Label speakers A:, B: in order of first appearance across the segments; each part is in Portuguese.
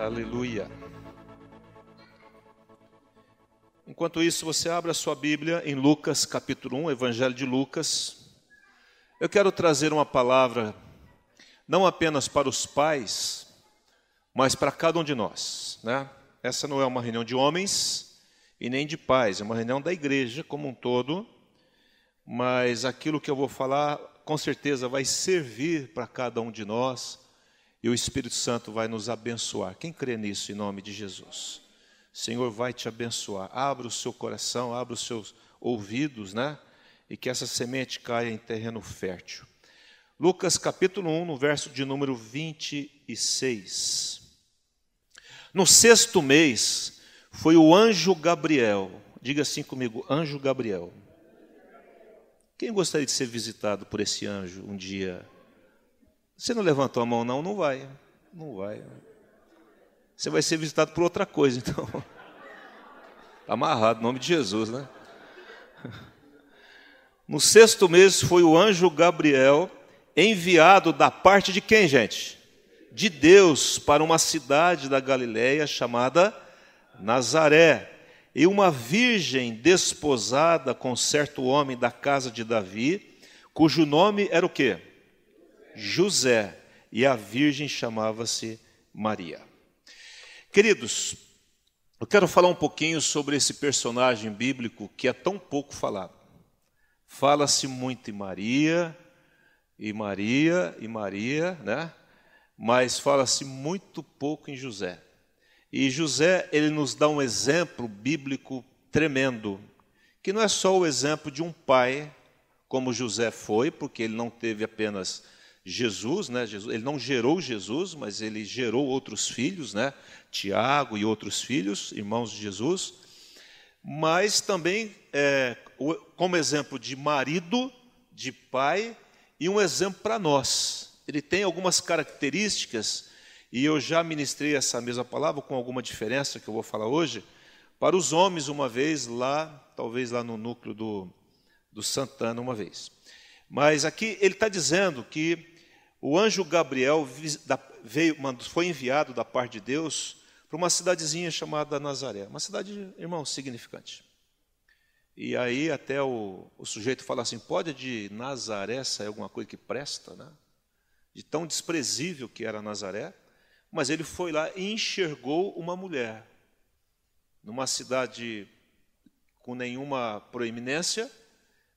A: Aleluia. Enquanto isso, você abre a sua Bíblia em Lucas capítulo 1, Evangelho de Lucas. Eu quero trazer uma palavra não apenas para os pais, mas para cada um de nós, né? Essa não é uma reunião de homens e nem de pais, é uma reunião da igreja como um todo, mas aquilo que eu vou falar com certeza vai servir para cada um de nós e o Espírito Santo vai nos abençoar. Quem crê nisso em nome de Jesus? O Senhor vai te abençoar. Abra o seu coração, abra os seus ouvidos, né? E que essa semente caia em terreno fértil. Lucas capítulo 1, no verso de número 26. No sexto mês, foi o anjo Gabriel. Diga assim comigo, anjo Gabriel. Quem gostaria de ser visitado por esse anjo um dia? Você não levantou a mão, não? Não vai. Não vai. Você vai ser visitado por outra coisa, então. Amarrado, em nome de Jesus, né? No sexto mês foi o anjo Gabriel enviado da parte de quem, gente? De Deus para uma cidade da Galiléia chamada Nazaré. E uma virgem desposada com certo homem da casa de Davi, cujo nome era o quê? José, e a virgem chamava-se Maria. Queridos, eu quero falar um pouquinho sobre esse personagem bíblico que é tão pouco falado. Fala-se muito em Maria, e Maria, e Maria, né? Mas fala-se muito pouco em José. E José, ele nos dá um exemplo bíblico tremendo, que não é só o exemplo de um pai, como José foi, porque ele não teve apenas Jesus, né? Jesus, ele não gerou Jesus, mas ele gerou outros filhos, né? Tiago e outros filhos, irmãos de Jesus. Mas também é, como exemplo de marido, de pai e um exemplo para nós. Ele tem algumas características, e eu já ministrei essa mesma palavra com alguma diferença que eu vou falar hoje, para os homens uma vez lá, talvez lá no núcleo do, do Santana uma vez. Mas aqui ele está dizendo que o anjo Gabriel veio, foi enviado da parte de Deus para uma cidadezinha chamada Nazaré, uma cidade, irmão, significante. E aí até o, o sujeito fala assim, pode de Nazaré sair alguma coisa que presta, né? De tão desprezível que era Nazaré, mas ele foi lá e enxergou uma mulher numa cidade com nenhuma proeminência,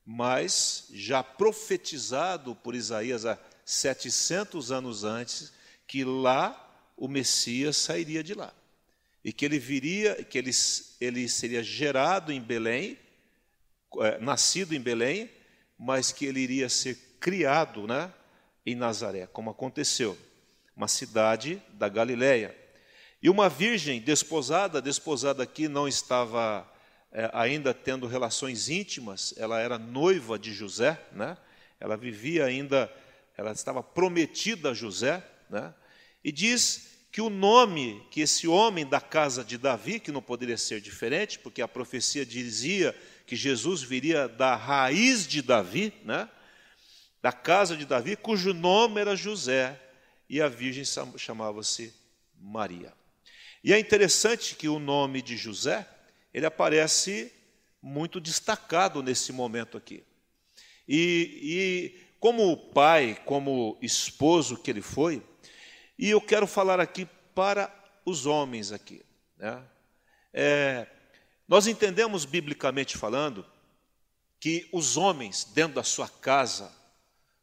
A: mas já profetizado por Isaías há 700 anos antes, que lá o Messias sairia de lá. E que ele viria, que ele, ele seria gerado em Belém, é, nascido em Belém, mas que ele iria ser criado né, em Nazaré, como aconteceu, uma cidade da Galiléia. E uma virgem desposada, desposada aqui não estava é, ainda tendo relações íntimas, ela era noiva de José, né? ela vivia ainda ela estava prometida a José, né? e diz que o nome que esse homem da casa de Davi, que não poderia ser diferente, porque a profecia dizia que Jesus viria da raiz de Davi, né? da casa de Davi, cujo nome era José, e a virgem chamava-se Maria. E é interessante que o nome de José, ele aparece muito destacado nesse momento aqui. E, como pai, como esposo que ele foi, e eu quero falar aqui para os homens aqui. Né? É, nós entendemos biblicamente falando que os homens dentro da sua casa,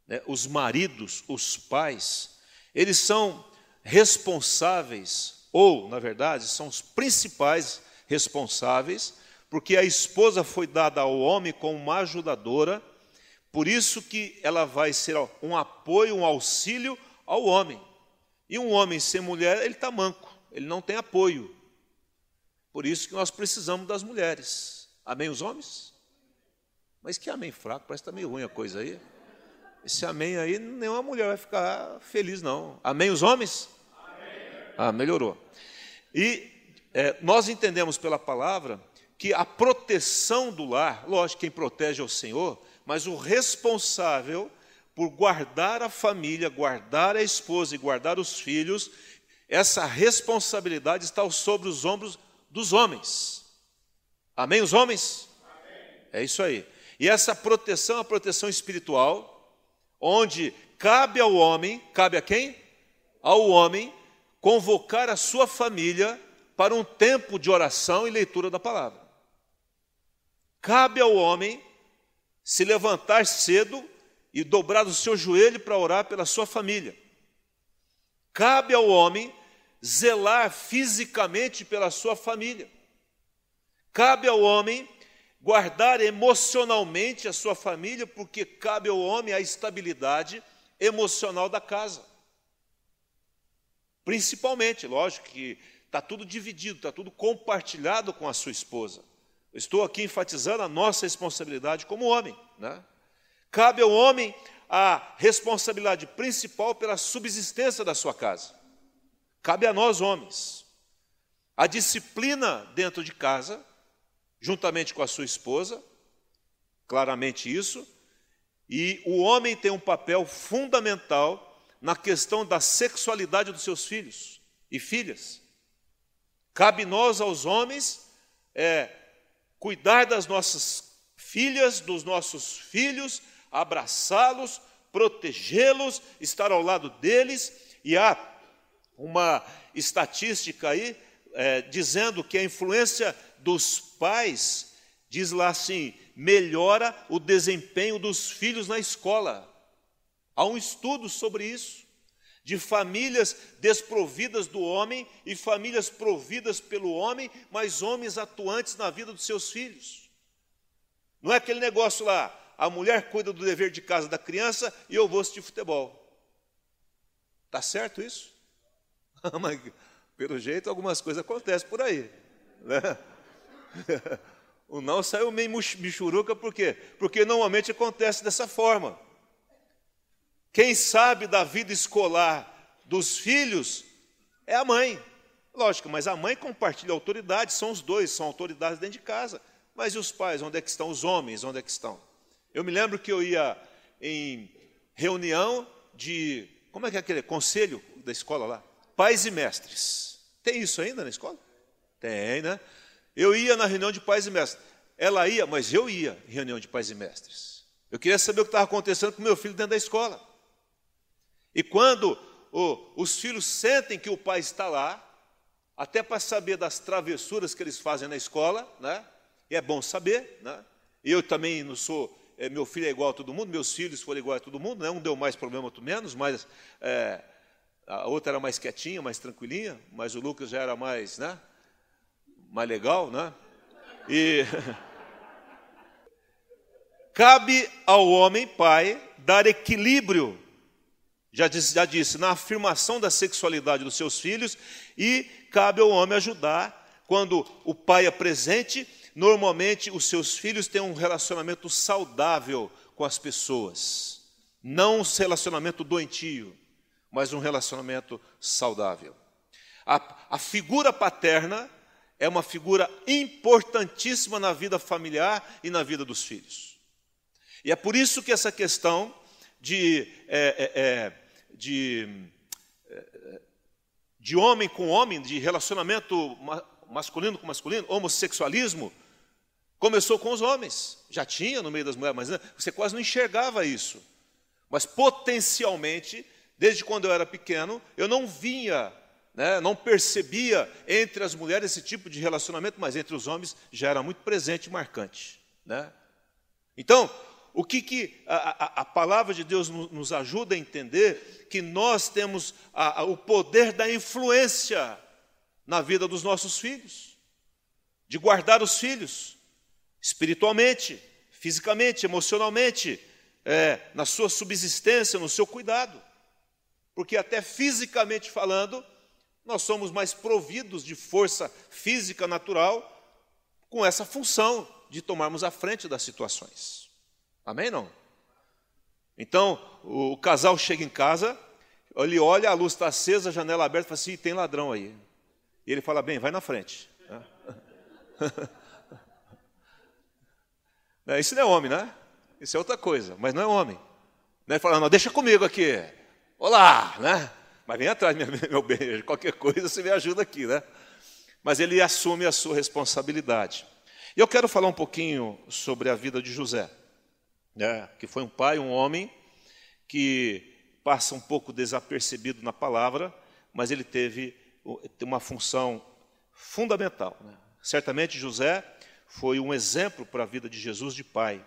A: né, os maridos, os pais, eles são responsáveis, ou, na verdade, são os principais responsáveis, porque a esposa foi dada ao homem como uma ajudadora por isso que ela vai ser um apoio, um auxílio ao homem. E um homem sem mulher, ele está manco, ele não tem apoio. Por isso que nós precisamos das mulheres. Amém os homens? Mas que amém fraco, parece que está meio ruim a coisa aí. Esse amém aí, nenhuma mulher vai ficar feliz, não. Amém os homens? Amém. Ah, melhorou. E é, nós entendemos pela palavra que a proteção do lar, lógico, quem protege é o Senhor, mas o responsável por guardar a família, guardar a esposa e guardar os filhos essa responsabilidade está sobre os ombros dos homens. Amém, os homens? Amém. É isso aí. E essa proteção é a proteção espiritual, onde cabe ao homem, cabe a quem? Ao homem convocar a sua família para um tempo de oração e leitura da palavra. Cabe ao homem se levantar cedo e dobrar o seu joelho para orar pela sua família. Cabe ao homem zelar fisicamente pela sua família. Cabe ao homem guardar emocionalmente a sua família, porque cabe ao homem a estabilidade emocional da casa. Principalmente, lógico que está tudo dividido, está tudo compartilhado com a sua esposa. Estou aqui enfatizando a nossa responsabilidade como homem. Né? Cabe ao homem a responsabilidade principal pela subsistência da sua casa. Cabe a nós, homens. A disciplina dentro de casa, juntamente com a sua esposa, claramente isso, e o homem tem um papel fundamental na questão da sexualidade dos seus filhos e filhas. Cabe nós, aos homens, é, cuidar das nossas filhas, dos nossos filhos, abraçá-los, protegê-los, estar ao lado deles, e há uma estatística aí é, dizendo que a influência dos pais, diz lá assim, melhora o desempenho dos filhos na escola. Há um estudo sobre isso, de famílias desprovidas do homem e famílias providas pelo homem, mas homens atuantes na vida dos seus filhos. Não é aquele negócio lá, a mulher cuida do dever de casa da criança e eu vou assistir futebol. Está certo isso? Mas, pelo jeito, algumas coisas acontecem por aí. Né? O não saiu meio michuruca, por quê? Porque normalmente acontece dessa forma. Quem sabe da vida escolar dos filhos é a mãe. Lógico, mas a mãe compartilha autoridade, são os dois, são autoridades dentro de casa. Mas e os pais, onde é que estão? Os homens, onde é que estão? Eu me lembro que eu ia em reunião de. Como é que é aquele? Conselho da escola lá? Pais e mestres. Tem isso ainda na escola? Tem, né? Eu ia na reunião de pais e mestres. Ela ia, mas eu ia em reunião de pais e mestres. Eu queria saber o que estava acontecendo com meu filho dentro da escola. E quando os filhos sentem que o pai está lá, até para saber das travessuras que eles fazem na escola, né? E é bom saber, né? Eu também não sou é, meu filho é igual a todo mundo, meus filhos foram iguais a todo mundo, né? um deu mais problema, outro menos, mas é, a outra era mais quietinha, mais tranquilinha, mas o Lucas já era mais, né? mais legal, né? E cabe ao homem, pai, dar equilíbrio, já disse, já disse, na afirmação da sexualidade dos seus filhos, e cabe ao homem ajudar, quando o pai é presente, normalmente os seus filhos têm um relacionamento saudável com as pessoas. Não um relacionamento doentio, mas um relacionamento saudável. A, a figura paterna é uma figura importantíssima na vida familiar e na vida dos filhos. E é por isso que essa questão de, é, é, é de, de homem com homem, de relacionamento masculino com masculino, homossexualismo, começou com os homens. Já tinha no meio das mulheres, mas né, você quase não enxergava isso. Mas potencialmente, desde quando eu era pequeno, eu não vinha, né, não percebia entre as mulheres esse tipo de relacionamento, mas entre os homens já era muito presente e marcante. Né? Então, o que, que a, a, a, palavra de Deus nos ajuda a entender? Que nós temos a, o poder da influência na vida dos nossos filhos, de guardar os filhos, espiritualmente, fisicamente, emocionalmente, é, na sua subsistência, no seu cuidado. Porque, até fisicamente falando, nós somos mais providos de força física natural com essa função de tomarmos a frente das situações. Amém? Não? Então, o casal chega em casa, ele olha, a luz está acesa, a janela aberta, fala assim: tem ladrão aí. E ele fala: bem, vai na frente. Isso não é homem, né? Isso é outra coisa, mas não é homem. Né? Ele fala: não, deixa comigo aqui. Olá, né? Mas vem atrás, meu bem, qualquer coisa você me ajuda aqui, né? Mas ele assume a sua responsabilidade. E eu quero falar um pouquinho sobre a vida de José, né? que foi um pai, um homem que passa um pouco desapercebido na palavra, mas ele teve uma função fundamental. Né? Certamente José foi um exemplo para a vida de Jesus de pai.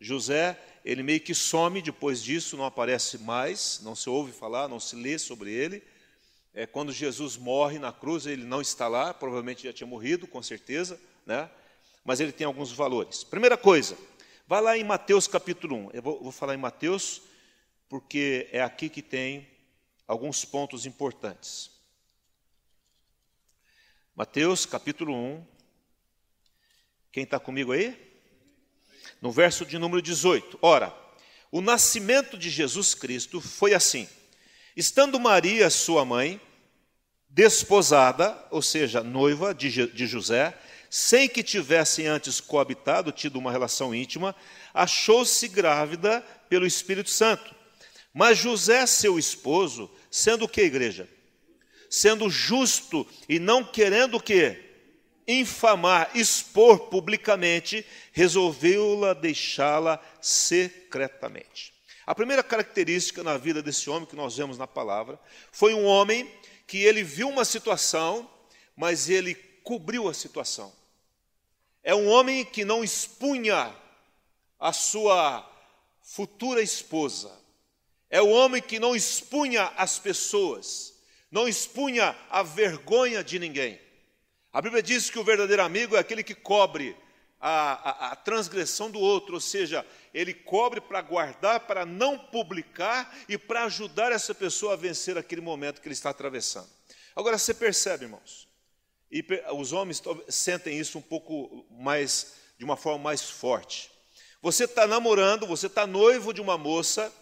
A: José, ele meio que some depois disso, não aparece mais, não se ouve falar, não se lê sobre ele. É, quando Jesus morre na cruz, ele não está lá, provavelmente já tinha morrido, com certeza, né? mas ele tem alguns valores. Primeira coisa, vá lá em Mateus capítulo 1. Eu vou, vou falar em Mateus, porque é aqui que tem alguns pontos importantes. Mateus capítulo 1. Quem está comigo aí? No verso de número 18. Ora, o nascimento de Jesus Cristo foi assim: estando Maria, sua mãe, desposada, ou seja, noiva de, de José, sem que tivessem antes coabitado, tido uma relação íntima, achou-se grávida pelo Espírito Santo. Mas José, seu esposo, sendo o que, igreja? Sendo justo e não querendo o que? Infamar, expor publicamente, resolveu-la deixá-la secretamente. A primeira característica na vida desse homem que nós vemos na palavra foi um homem que ele viu uma situação, mas ele cobriu a situação. É um homem que não expunha a sua futura esposa. É o um homem que não expunha as pessoas, não expunha a vergonha de ninguém. A Bíblia diz que o verdadeiro amigo é aquele que cobre a, a, a transgressão do outro, ou seja, ele cobre para guardar, para não publicar e para ajudar essa pessoa a vencer aquele momento que ele está atravessando. Agora você percebe, irmãos, e os homens sentem isso um pouco mais, de uma forma mais forte. Você está namorando, você está noivo de uma moça,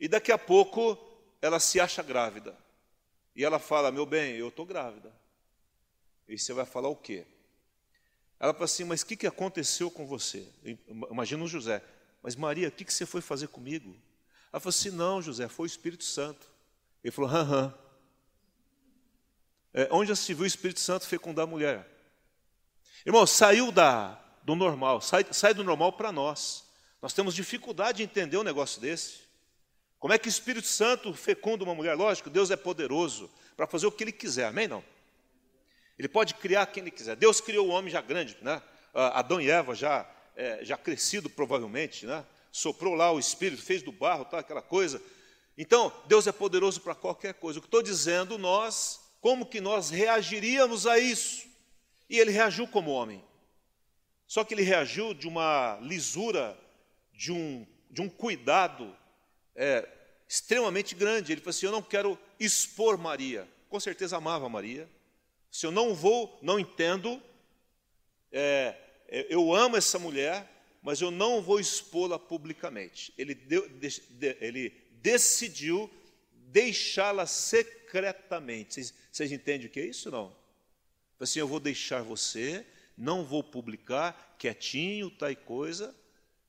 A: e daqui a pouco ela se acha grávida. E ela fala: Meu bem, eu estou grávida. E você vai falar o quê? Ela fala assim, mas o que, que aconteceu com você? Imagina o José. Mas Maria, o que, que você foi fazer comigo? Ela falou assim, não, José, foi o Espírito Santo. Ele falou, aham. É, onde já se viu o Espírito Santo fecundar a mulher? Irmão, saiu da, do normal, sai, sai do normal para nós. Nós temos dificuldade de entender um negócio desse. Como é que o Espírito Santo fecunda uma mulher? Lógico, Deus é poderoso para fazer o que Ele quiser, amém? Não? Ele pode criar quem ele quiser. Deus criou o homem já grande, né? Adão e Eva já, é, já crescido provavelmente, né? Soprou lá o Espírito, fez do barro, tá, aquela coisa. Então, Deus é poderoso para qualquer coisa. O que estou dizendo, nós, como que nós reagiríamos a isso? E ele reagiu como homem. Só que ele reagiu de uma lisura, de um, de um cuidado é, extremamente grande. Ele falou assim: Eu não quero expor Maria. Com certeza amava Maria, se eu não vou, não entendo, é, é, eu amo essa mulher, mas eu não vou expô-la publicamente. Ele, deu, de, de, ele decidiu deixá-la secretamente. Vocês, vocês, entendem o que é isso? Não? Assim, eu vou deixar você, não vou publicar, quietinho, tal coisa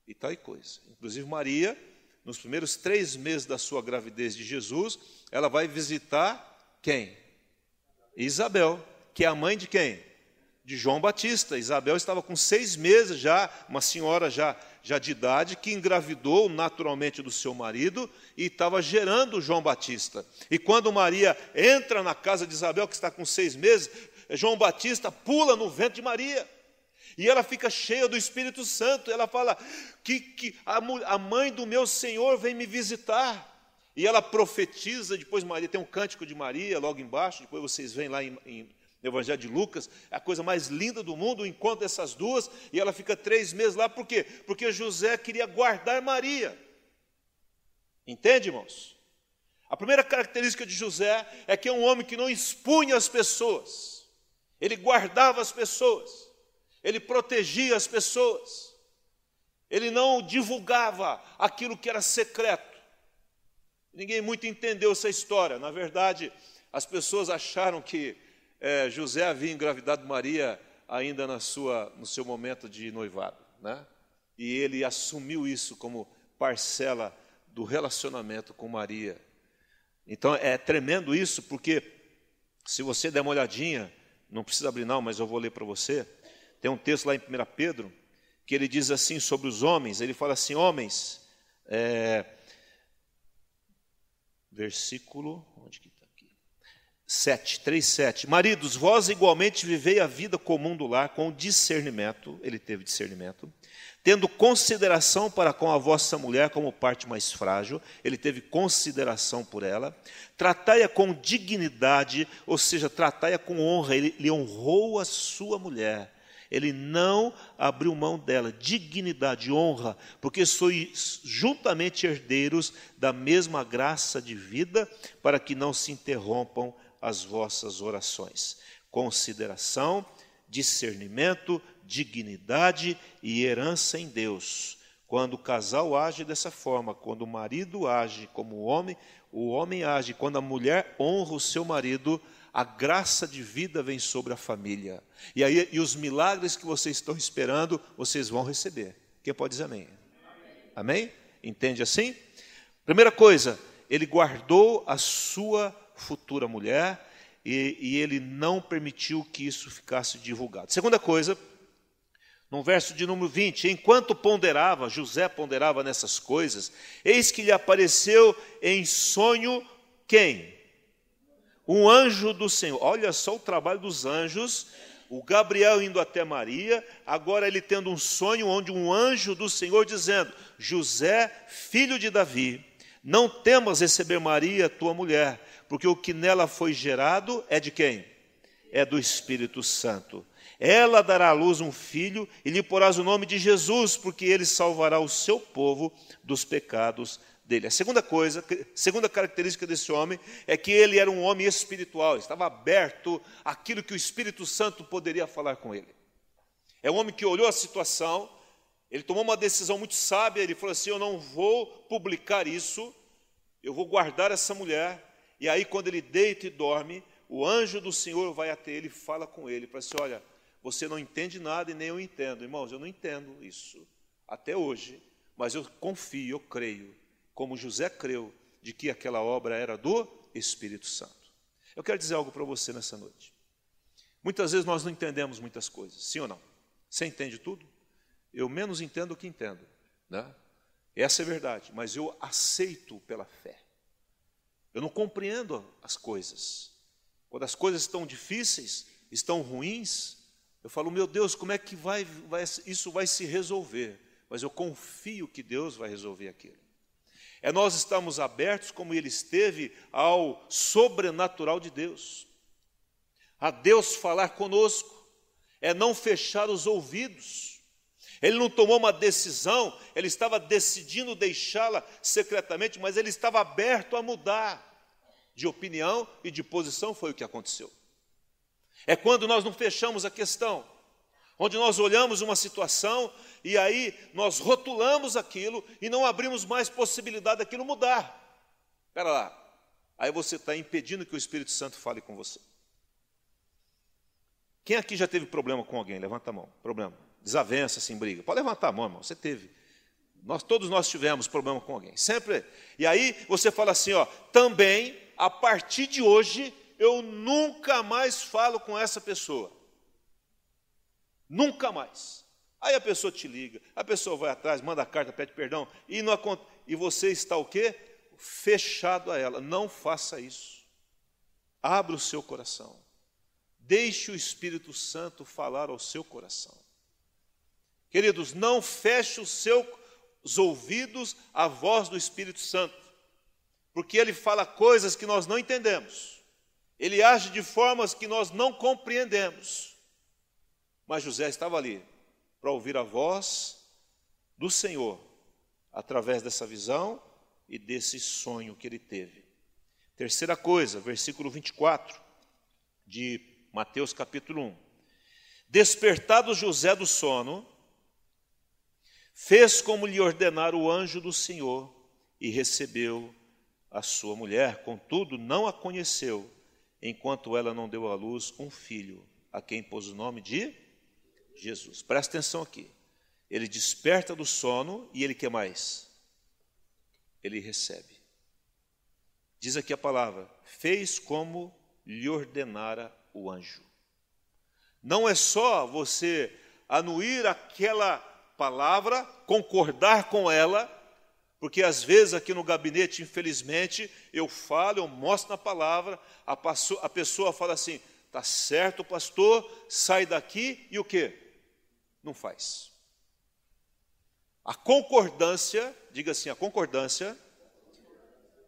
A: e tal coisa. Inclusive Maria, nos primeiros três meses da sua gravidez de Jesus, ela vai visitar quem? Isabel, que é a mãe de quem? De João Batista. Isabel estava com seis meses já, uma senhora já, já de idade, que engravidou naturalmente do seu marido e estava gerando João Batista. E quando Maria entra na casa de Isabel, que está com seis meses, João Batista pula no vento de Maria. E ela fica cheia do Espírito Santo. Ela fala que, que a, a mãe do meu Senhor vem me visitar. E ela profetiza, depois Maria, tem um cântico de Maria logo embaixo, depois vocês veem lá em, em, no Evangelho de Lucas, é a coisa mais linda do mundo, o encontro dessas duas, e ela fica três meses lá, por quê? Porque José queria guardar Maria. Entende, irmãos? A primeira característica de José é que é um homem que não expunha as pessoas, ele guardava as pessoas, ele protegia as pessoas, ele não divulgava aquilo que era secreto. Ninguém muito entendeu essa história. Na verdade, as pessoas acharam que é, José havia engravidado Maria ainda na sua, no seu momento de noivado. Né? E ele assumiu isso como parcela do relacionamento com Maria. Então é tremendo isso, porque se você der uma olhadinha, não precisa abrir não, mas eu vou ler para você. Tem um texto lá em 1 Pedro que ele diz assim sobre os homens: ele fala assim, homens, é, versículo, onde que? 7, 3, 7. Maridos, vós igualmente vivei a vida comum do lar com discernimento, ele teve discernimento, tendo consideração para com a vossa mulher como parte mais frágil, ele teve consideração por ela, tratai-a com dignidade, ou seja, tratai-a com honra, ele, ele honrou a sua mulher. Ele não abriu mão dela, dignidade, honra, porque sois juntamente herdeiros da mesma graça de vida, para que não se interrompam as vossas orações. Consideração, discernimento, dignidade e herança em Deus. Quando o casal age dessa forma, quando o marido age como o homem, o homem age, quando a mulher honra o seu marido, a graça de vida vem sobre a família. E aí e os milagres que vocês estão esperando, vocês vão receber. Quem pode dizer amém? Amém? amém? Entende assim? Primeira coisa, ele guardou a sua futura mulher e, e ele não permitiu que isso ficasse divulgado. Segunda coisa, no verso de número 20, enquanto ponderava, José ponderava nessas coisas, eis que lhe apareceu em sonho quem? um anjo do Senhor. Olha só o trabalho dos anjos. O Gabriel indo até Maria, agora ele tendo um sonho onde um anjo do Senhor dizendo: José, filho de Davi, não temas receber Maria, tua mulher, porque o que nela foi gerado é de quem? É do Espírito Santo. Ela dará à luz um filho e lhe porás o nome de Jesus, porque ele salvará o seu povo dos pecados dele. A segunda coisa, segunda característica desse homem é que ele era um homem espiritual, estava aberto àquilo que o Espírito Santo poderia falar com ele. É um homem que olhou a situação, ele tomou uma decisão muito sábia, ele falou assim: Eu não vou publicar isso, eu vou guardar essa mulher. E aí, quando ele deita e dorme, o anjo do Senhor vai até ele e fala com ele, para assim: Olha, você não entende nada e nem eu entendo. Irmãos, eu não entendo isso até hoje, mas eu confio, eu creio como José creu de que aquela obra era do Espírito Santo. Eu quero dizer algo para você nessa noite. Muitas vezes nós não entendemos muitas coisas, sim ou não? Você entende tudo? Eu menos entendo o que entendo, né? Essa é verdade, mas eu aceito pela fé. Eu não compreendo as coisas. Quando as coisas estão difíceis, estão ruins, eu falo, meu Deus, como é que vai, vai, isso vai se resolver? Mas eu confio que Deus vai resolver aquilo. É nós estamos abertos, como ele esteve, ao sobrenatural de Deus. A Deus falar conosco. É não fechar os ouvidos. Ele não tomou uma decisão, ele estava decidindo deixá-la secretamente, mas ele estava aberto a mudar de opinião e de posição, foi o que aconteceu. É quando nós não fechamos a questão, onde nós olhamos uma situação e aí nós rotulamos aquilo e não abrimos mais possibilidade daquilo mudar. Espera lá, aí você está impedindo que o Espírito Santo fale com você. Quem aqui já teve problema com alguém? Levanta a mão. Problema. Desavença, sem briga. Pode levantar a mão, irmão. Você teve. Nós, todos nós tivemos problema com alguém. Sempre. E aí você fala assim, ó, também, a partir de hoje, eu nunca mais falo com essa pessoa. Nunca mais. Aí a pessoa te liga, a pessoa vai atrás, manda carta, pede perdão, e, não, e você está o quê? Fechado a ela. Não faça isso. Abra o seu coração. Deixe o Espírito Santo falar ao seu coração. Queridos, não feche os seus ouvidos à voz do Espírito Santo, porque ele fala coisas que nós não entendemos. Ele age de formas que nós não compreendemos. Mas José estava ali, para ouvir a voz do Senhor através dessa visão e desse sonho que ele teve. Terceira coisa, versículo 24 de Mateus capítulo 1. Despertado José do sono, fez como lhe ordenara o anjo do Senhor e recebeu a sua mulher, contudo não a conheceu, enquanto ela não deu à luz um filho, a quem pôs o nome de Jesus. Presta atenção aqui. Ele desperta do sono e ele quer mais? Ele recebe. Diz aqui a palavra: fez como lhe ordenara o anjo. Não é só você anuir aquela palavra, concordar com ela, porque às vezes aqui no gabinete, infelizmente, eu falo, eu mostro na palavra, a, a pessoa fala assim: tá certo, pastor, sai daqui e o que? Não faz. A concordância, diga assim, a concordância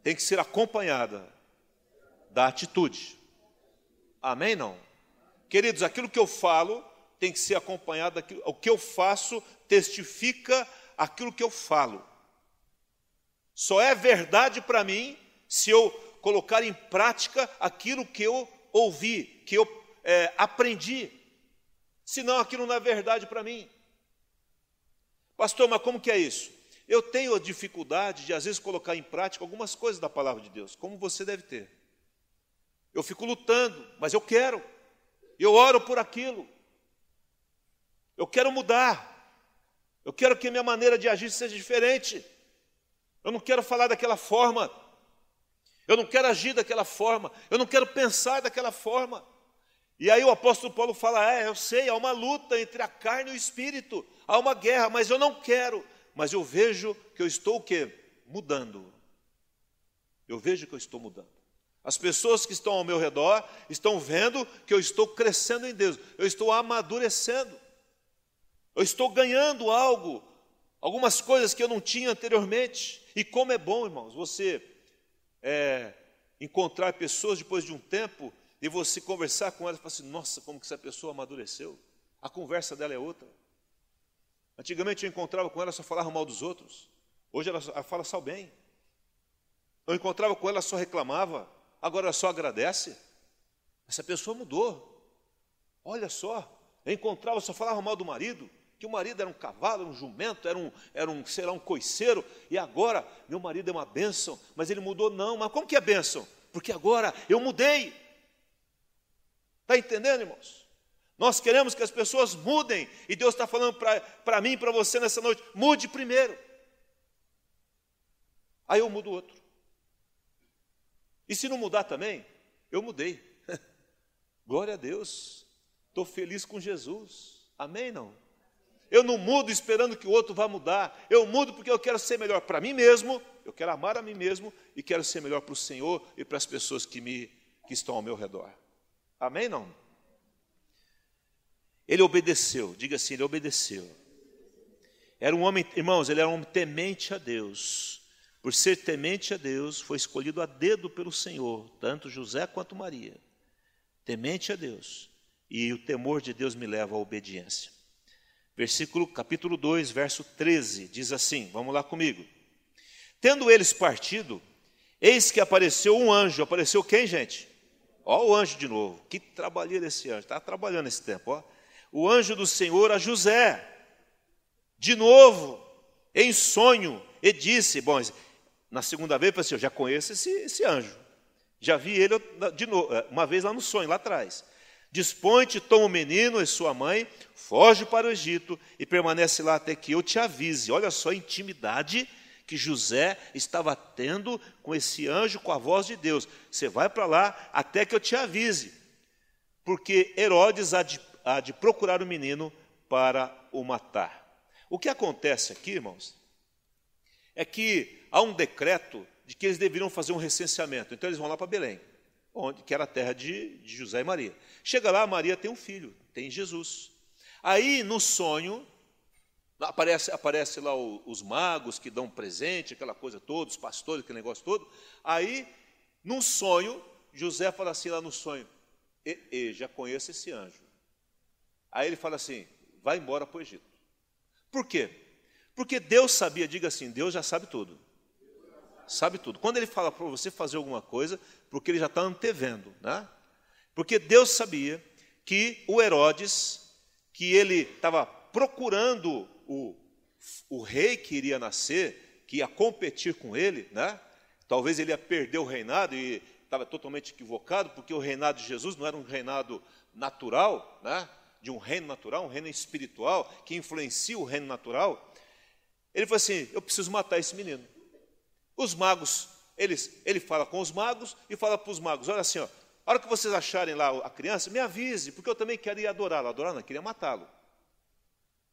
A: tem que ser acompanhada da atitude. Amém? Não? Queridos, aquilo que eu falo tem que ser acompanhado daquilo, o que eu faço testifica aquilo que eu falo. Só é verdade para mim se eu colocar em prática aquilo que eu ouvi, que eu é, aprendi. Senão aquilo não é verdade para mim. Pastor, mas como que é isso? Eu tenho a dificuldade de, às vezes, colocar em prática algumas coisas da palavra de Deus, como você deve ter. Eu fico lutando, mas eu quero. Eu oro por aquilo. Eu quero mudar. Eu quero que a minha maneira de agir seja diferente. Eu não quero falar daquela forma. Eu não quero agir daquela forma. Eu não quero pensar daquela forma. E aí o apóstolo Paulo fala: É, eu sei, há uma luta entre a carne e o espírito, há uma guerra, mas eu não quero mas eu vejo que eu estou o quê? Mudando. Eu vejo que eu estou mudando. As pessoas que estão ao meu redor estão vendo que eu estou crescendo em Deus, eu estou amadurecendo, eu estou ganhando algo, algumas coisas que eu não tinha anteriormente. E como é bom, irmãos, você é, encontrar pessoas depois de um tempo e você conversar com elas e falar assim: nossa, como que essa pessoa amadureceu. A conversa dela é outra. Antigamente eu encontrava com ela, só falava mal dos outros. Hoje ela, fala só bem. Eu encontrava com ela, só reclamava. Agora ela só agradece. Essa pessoa mudou. Olha só. Eu encontrava, só falava mal do marido. Que o marido era um cavalo, um jumento, era um, era um, sei lá, um coiceiro. E agora, meu marido é uma bênção. Mas ele mudou, não. Mas como que é bênção? Porque agora eu mudei. Está entendendo, irmãos? Nós queremos que as pessoas mudem, e Deus está falando para mim e para você nessa noite: mude primeiro. Aí eu mudo outro. E se não mudar também, eu mudei. Glória a Deus. Estou feliz com Jesus. Amém? Não? Eu não mudo esperando que o outro vá mudar. Eu mudo porque eu quero ser melhor para mim mesmo, eu quero amar a mim mesmo e quero ser melhor para o Senhor e para as pessoas que, me, que estão ao meu redor. Amém? Não? Ele obedeceu, diga assim, ele obedeceu. Era um homem, irmãos, ele era um homem temente a Deus. Por ser temente a Deus, foi escolhido a dedo pelo Senhor, tanto José quanto Maria. Temente a Deus. E o temor de Deus me leva à obediência. Versículo, capítulo 2, verso 13, diz assim: vamos lá comigo. Tendo eles partido, eis que apareceu um anjo. Apareceu quem, gente? Ó, o anjo de novo. Que trabalheira esse anjo. Está trabalhando esse tempo, ó o anjo do Senhor a José, de novo, em sonho, e disse: Bom, na segunda vez, eu assim, eu já conheço esse, esse anjo, já vi ele de novo, é, uma vez lá no sonho, lá atrás. Dispõe-te, toma o menino e sua mãe, foge para o Egito e permanece lá até que eu te avise. Olha só a intimidade que José estava tendo com esse anjo, com a voz de Deus. Você vai para lá até que eu te avise. Porque Herodes há de há de procurar o menino para o matar. O que acontece aqui, irmãos, é que há um decreto de que eles deveriam fazer um recenseamento. Então eles vão lá para Belém, onde, que era a terra de, de José e Maria. Chega lá, Maria tem um filho, tem Jesus. Aí, no sonho, aparece, aparece lá o, os magos que dão presente, aquela coisa toda, os pastores, aquele negócio todo. Aí, num sonho, José fala assim lá no sonho, e, e, já conheço esse anjo. Aí ele fala assim: vai embora para o Egito. Por quê? Porque Deus sabia, diga assim, Deus já sabe tudo. Sabe tudo. Quando ele fala para você fazer alguma coisa, porque ele já está antevendo, né? Porque Deus sabia que o Herodes, que ele estava procurando o, o rei que iria nascer, que ia competir com ele, né? Talvez ele ia perder o reinado e estava totalmente equivocado, porque o reinado de Jesus não era um reinado natural, né? de um reino natural, um reino espiritual, que influencia o reino natural, ele falou assim: Eu preciso matar esse menino. Os magos eles, ele fala com os magos e fala para os magos: olha assim, ó, a hora que vocês acharem lá a criança, me avise, porque eu também quero ir adorá-lo. Adorar não, queria matá-lo.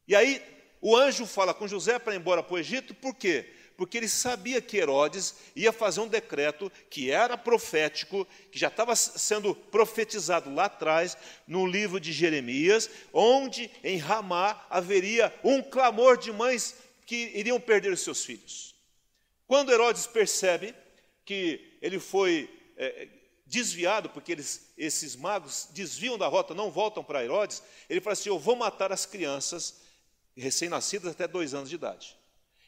A: E aí o anjo fala com José para ir embora para o Egito, por quê? Porque ele sabia que Herodes ia fazer um decreto que era profético, que já estava sendo profetizado lá atrás, no livro de Jeremias, onde em Ramá haveria um clamor de mães que iriam perder os seus filhos. Quando Herodes percebe que ele foi é, desviado, porque eles, esses magos desviam da rota, não voltam para Herodes, ele fala assim: Eu vou matar as crianças recém-nascidas até dois anos de idade.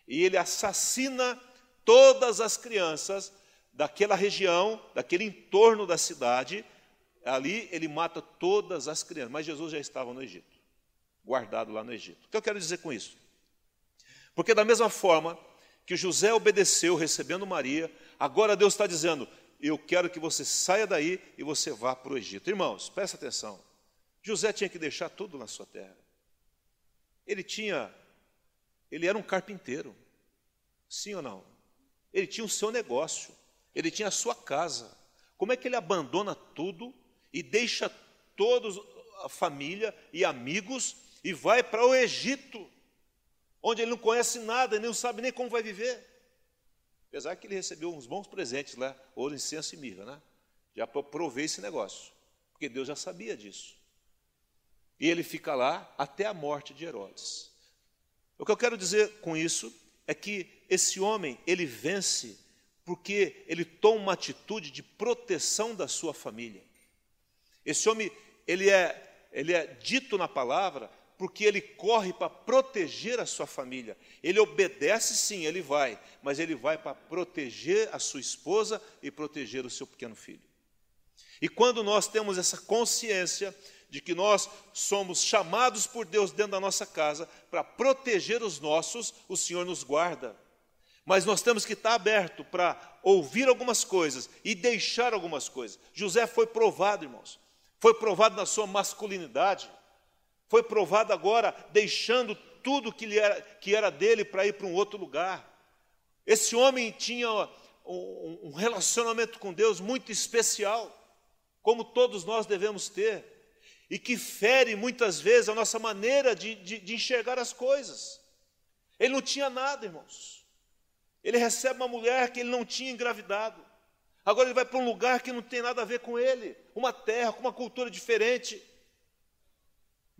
A: E ele assassina todas as crianças daquela região, daquele entorno da cidade. Ali ele mata todas as crianças. Mas Jesus já estava no Egito, guardado lá no Egito. O que eu quero dizer com isso? Porque, da mesma forma que José obedeceu recebendo Maria, agora Deus está dizendo: Eu quero que você saia daí e você vá para o Egito. Irmãos, presta atenção. José tinha que deixar tudo na sua terra. Ele tinha, ele era um carpinteiro, sim ou não? Ele tinha o seu negócio, ele tinha a sua casa. Como é que ele abandona tudo e deixa todos a família e amigos e vai para o Egito, onde ele não conhece nada, nem sabe nem como vai viver? Apesar que ele recebeu uns bons presentes lá, ouro, incenso e mirra, né? Já provei esse negócio, porque Deus já sabia disso. E ele fica lá até a morte de Herodes. O que eu quero dizer com isso é que esse homem, ele vence porque ele toma uma atitude de proteção da sua família. Esse homem, ele é, ele é dito na palavra porque ele corre para proteger a sua família. Ele obedece sim, ele vai, mas ele vai para proteger a sua esposa e proteger o seu pequeno filho. E quando nós temos essa consciência de que nós somos chamados por Deus dentro da nossa casa para proteger os nossos, o Senhor nos guarda. Mas nós temos que estar aberto para ouvir algumas coisas e deixar algumas coisas. José foi provado, irmãos. Foi provado na sua masculinidade. Foi provado agora deixando tudo que, era, que era dele para ir para um outro lugar. Esse homem tinha um relacionamento com Deus muito especial, como todos nós devemos ter e que fere muitas vezes a nossa maneira de, de, de enxergar as coisas. Ele não tinha nada, irmãos. Ele recebe uma mulher que ele não tinha engravidado. Agora ele vai para um lugar que não tem nada a ver com ele, uma terra, com uma cultura diferente.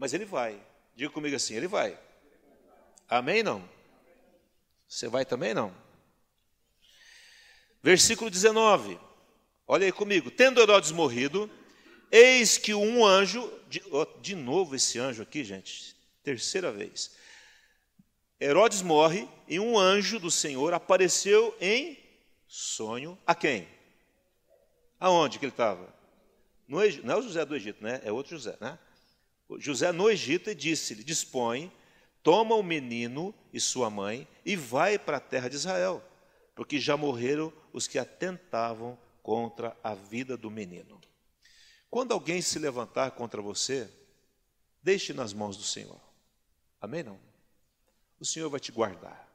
A: Mas ele vai. Diga comigo assim, ele vai. Amém não? Você vai também não? Versículo 19. Olha aí comigo. Tendo Herodes morrido, Eis que um anjo, de, de novo esse anjo aqui, gente, terceira vez. Herodes morre e um anjo do Senhor apareceu em sonho a quem? Aonde que ele estava? não é o José do Egito, né? É outro José, né? José no Egito e disse-lhe: Dispõe, toma o menino e sua mãe e vai para a terra de Israel, porque já morreram os que atentavam contra a vida do menino. Quando alguém se levantar contra você, deixe nas mãos do Senhor. Amém? Não? O Senhor vai te guardar.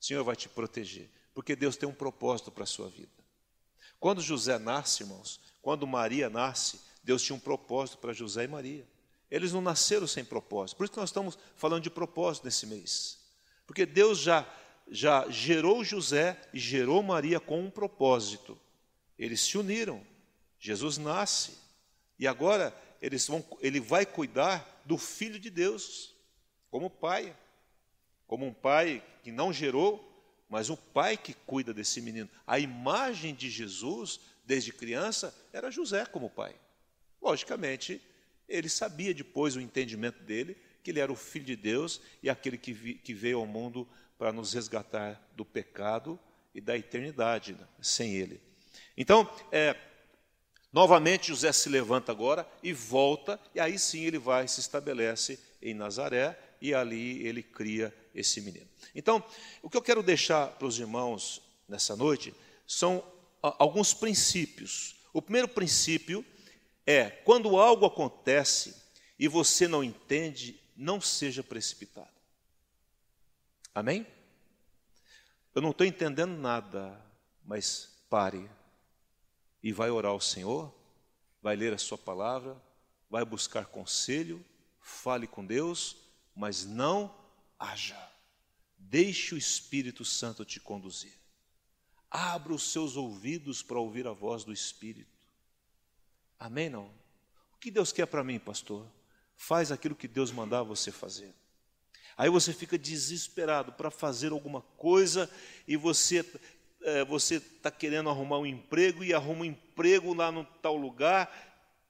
A: O Senhor vai te proteger. Porque Deus tem um propósito para a sua vida. Quando José nasce, irmãos, quando Maria nasce, Deus tinha um propósito para José e Maria. Eles não nasceram sem propósito. Por isso que nós estamos falando de propósito nesse mês. Porque Deus já, já gerou José e gerou Maria com um propósito. Eles se uniram. Jesus nasce. E agora eles vão, ele vai cuidar do filho de Deus, como pai, como um pai que não gerou, mas um pai que cuida desse menino. A imagem de Jesus, desde criança, era José como pai. Logicamente, ele sabia depois o entendimento dele que ele era o filho de Deus e aquele que, vi, que veio ao mundo para nos resgatar do pecado e da eternidade né, sem ele. Então, é, Novamente José se levanta agora e volta, e aí sim ele vai se estabelece em Nazaré e ali ele cria esse menino. Então, o que eu quero deixar para os irmãos nessa noite são alguns princípios. O primeiro princípio é: quando algo acontece e você não entende, não seja precipitado. Amém? Eu não estou entendendo nada, mas pare e vai orar ao Senhor, vai ler a Sua palavra, vai buscar conselho, fale com Deus, mas não haja. Deixe o Espírito Santo te conduzir. Abra os seus ouvidos para ouvir a voz do Espírito. Amém? Não? O que Deus quer para mim, pastor? Faz aquilo que Deus mandar você fazer. Aí você fica desesperado para fazer alguma coisa e você é, você está querendo arrumar um emprego e arruma um emprego lá no tal lugar.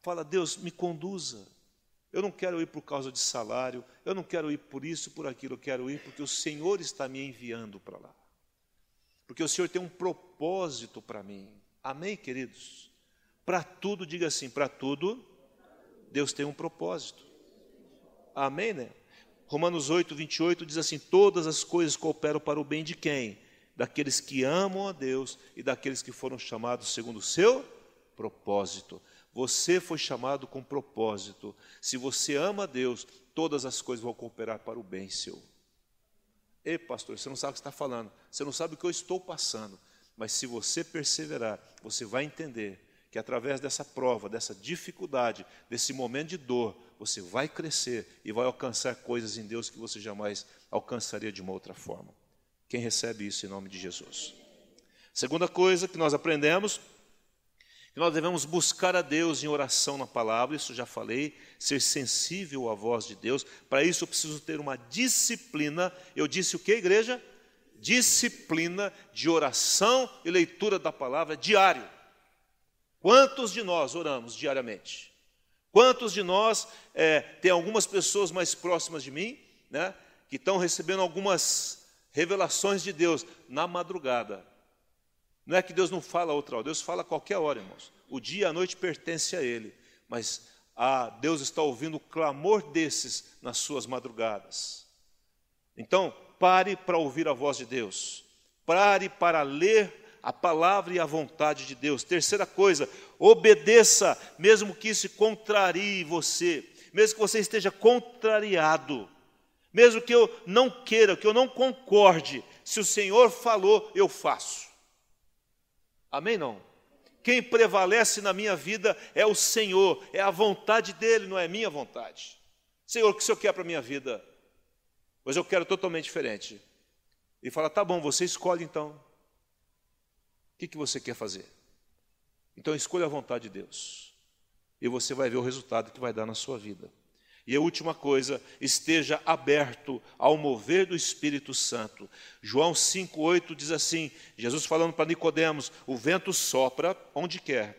A: Fala, Deus, me conduza. Eu não quero ir por causa de salário, eu não quero ir por isso, por aquilo, eu quero ir porque o Senhor está me enviando para lá. Porque o Senhor tem um propósito para mim. Amém, queridos? Para tudo, diga assim: para tudo, Deus tem um propósito. Amém, né? Romanos 8, 28 diz assim: Todas as coisas cooperam para o bem de quem? Daqueles que amam a Deus e daqueles que foram chamados segundo o seu propósito. Você foi chamado com propósito. Se você ama a Deus, todas as coisas vão cooperar para o bem seu. Ei, pastor, você não sabe o que está falando, você não sabe o que eu estou passando, mas se você perseverar, você vai entender que através dessa prova, dessa dificuldade, desse momento de dor, você vai crescer e vai alcançar coisas em Deus que você jamais alcançaria de uma outra forma. Quem recebe isso em nome de Jesus? Segunda coisa que nós aprendemos que nós devemos buscar a Deus em oração na palavra, isso já falei, ser sensível à voz de Deus. Para isso eu preciso ter uma disciplina. Eu disse o que, igreja? Disciplina de oração e leitura da palavra diário. Quantos de nós oramos diariamente? Quantos de nós é, tem algumas pessoas mais próximas de mim, né, que estão recebendo algumas revelações de Deus na madrugada? Não é que Deus não fala outra hora, Deus fala a qualquer hora, irmãos. O dia e a noite pertence a Ele, mas a Deus está ouvindo o clamor desses nas suas madrugadas. Então, pare para ouvir a voz de Deus, pare para ler a palavra e a vontade de Deus. Terceira coisa, obedeça, mesmo que isso contrarie você, mesmo que você esteja contrariado, mesmo que eu não queira, que eu não concorde, se o Senhor falou, eu faço. Amém? Não? Quem prevalece na minha vida é o Senhor, é a vontade dEle, não é minha vontade. Senhor, o que o Senhor quer para a minha vida? Pois eu quero totalmente diferente. E fala, tá bom, você escolhe então. O que, que você quer fazer? Então escolha a vontade de Deus. E você vai ver o resultado que vai dar na sua vida. E a última coisa, esteja aberto ao mover do Espírito Santo. João 5:8 diz assim: Jesus falando para Nicodemos: "O vento sopra onde quer.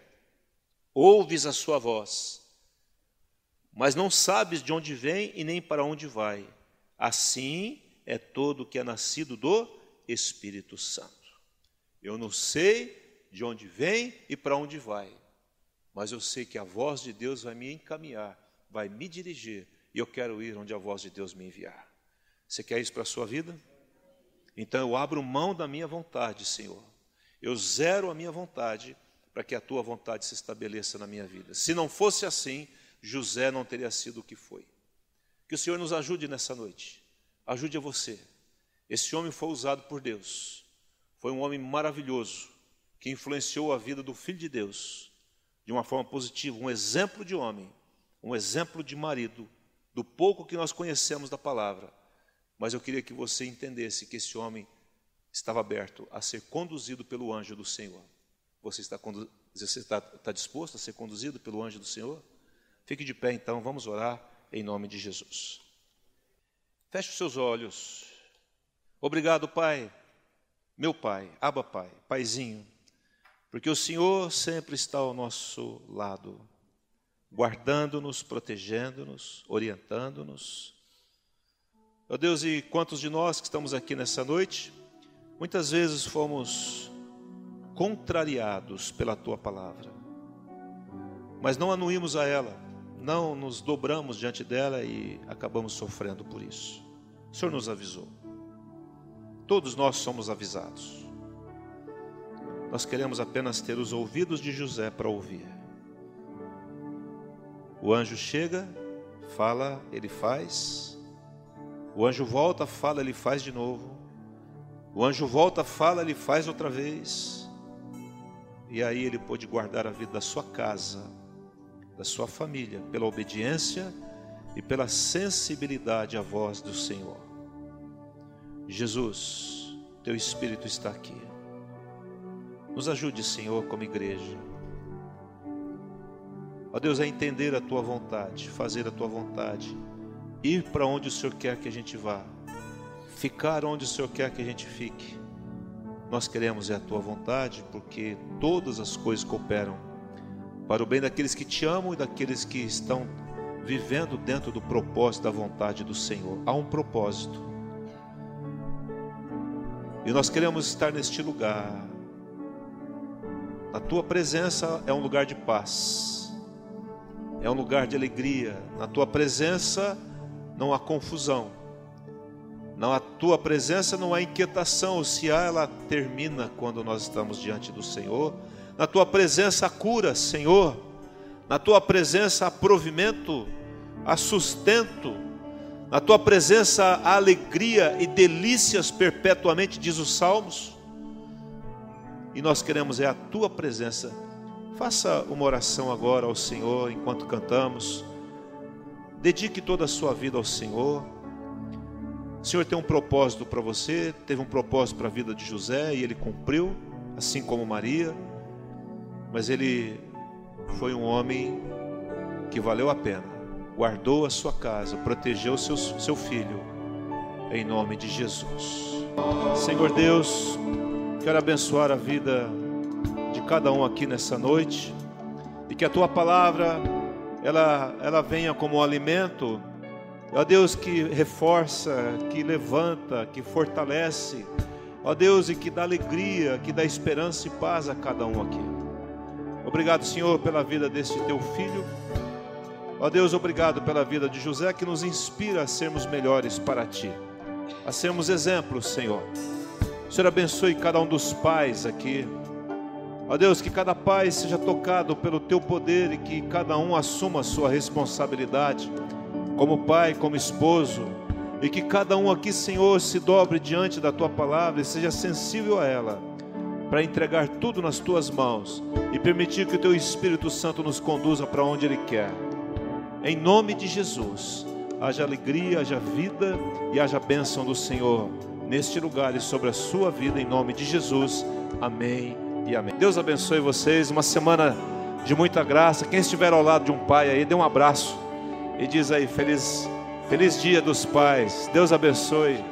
A: Ouves a sua voz, mas não sabes de onde vem e nem para onde vai. Assim é todo que é nascido do Espírito Santo. Eu não sei de onde vem e para onde vai, mas eu sei que a voz de Deus vai me encaminhar vai me dirigir e eu quero ir onde a voz de Deus me enviar. Você quer isso para a sua vida? Então eu abro mão da minha vontade, Senhor. Eu zero a minha vontade para que a tua vontade se estabeleça na minha vida. Se não fosse assim, José não teria sido o que foi. Que o Senhor nos ajude nessa noite. Ajude a você. Esse homem foi usado por Deus. Foi um homem maravilhoso que influenciou a vida do Filho de Deus de uma forma positiva, um exemplo de homem um exemplo de marido, do pouco que nós conhecemos da palavra. Mas eu queria que você entendesse que esse homem estava aberto a ser conduzido pelo anjo do Senhor. Você está, você está, está disposto a ser conduzido pelo anjo do Senhor? Fique de pé então, vamos orar em nome de Jesus. Feche os seus olhos. Obrigado, Pai, meu Pai, Aba Pai, Paizinho, porque o Senhor sempre está ao nosso lado guardando-nos, protegendo-nos, orientando-nos. Ó oh Deus, e quantos de nós que estamos aqui nessa noite, muitas vezes fomos contrariados pela tua palavra, mas não anuímos a ela, não nos dobramos diante dela e acabamos sofrendo por isso. O Senhor nos avisou. Todos nós somos avisados. Nós queremos apenas ter os ouvidos de José para ouvir. O anjo chega, fala, ele faz. O anjo volta, fala, ele faz de novo. O anjo volta, fala, ele faz outra vez. E aí ele pôde guardar a vida da sua casa, da sua família, pela obediência e pela sensibilidade à voz do Senhor. Jesus, teu Espírito está aqui. Nos ajude, Senhor, como igreja. Ó Deus, a entender a tua vontade, fazer a tua vontade, ir para onde o Senhor quer que a gente vá, ficar onde o Senhor quer que a gente fique. Nós queremos é a tua vontade, porque todas as coisas cooperam para o bem daqueles que te amam e daqueles que estão vivendo dentro do propósito da vontade do Senhor. Há um propósito. E nós queremos estar neste lugar. A tua presença é um lugar de paz, é um lugar de alegria. Na tua presença não há confusão, na tua presença não há inquietação, se há, ela termina quando nós estamos diante do Senhor. Na tua presença há cura, Senhor. Na tua presença há provimento, há sustento, na tua presença há alegria e delícias perpetuamente, diz os Salmos. E nós queremos é a tua presença. Faça uma oração agora ao Senhor enquanto cantamos. Dedique toda a sua vida ao Senhor. O Senhor tem um propósito para você, teve um propósito para a vida de José e ele cumpriu, assim como Maria. Mas ele foi um homem que valeu a pena guardou a sua casa, protegeu seu, seu filho, em nome de Jesus. Senhor Deus, quero abençoar a vida de cada um aqui nessa noite e que a tua palavra ela, ela venha como um alimento, ó Deus, que reforça, que levanta, que fortalece, ó Deus, e que dá alegria, que dá esperança e paz a cada um aqui. Obrigado, Senhor, pela vida desse teu filho. Ó Deus, obrigado pela vida de José que nos inspira a sermos melhores para ti, a sermos exemplos, Senhor. O Senhor abençoe cada um dos pais aqui. Ó Deus, que cada pai seja tocado pelo teu poder e que cada um assuma a sua responsabilidade, como pai, como esposo, e que cada um aqui, Senhor, se dobre diante da tua palavra e seja sensível a ela, para entregar tudo nas tuas mãos e permitir que o teu Espírito Santo nos conduza para onde ele quer. Em nome de Jesus, haja alegria, haja vida e haja bênção do Senhor neste lugar e sobre a sua vida, em nome de Jesus. Amém e amém. Deus abençoe vocês. Uma semana de muita graça. Quem estiver ao lado de um pai aí, dê um abraço e diz aí: Feliz, feliz dia dos pais. Deus abençoe.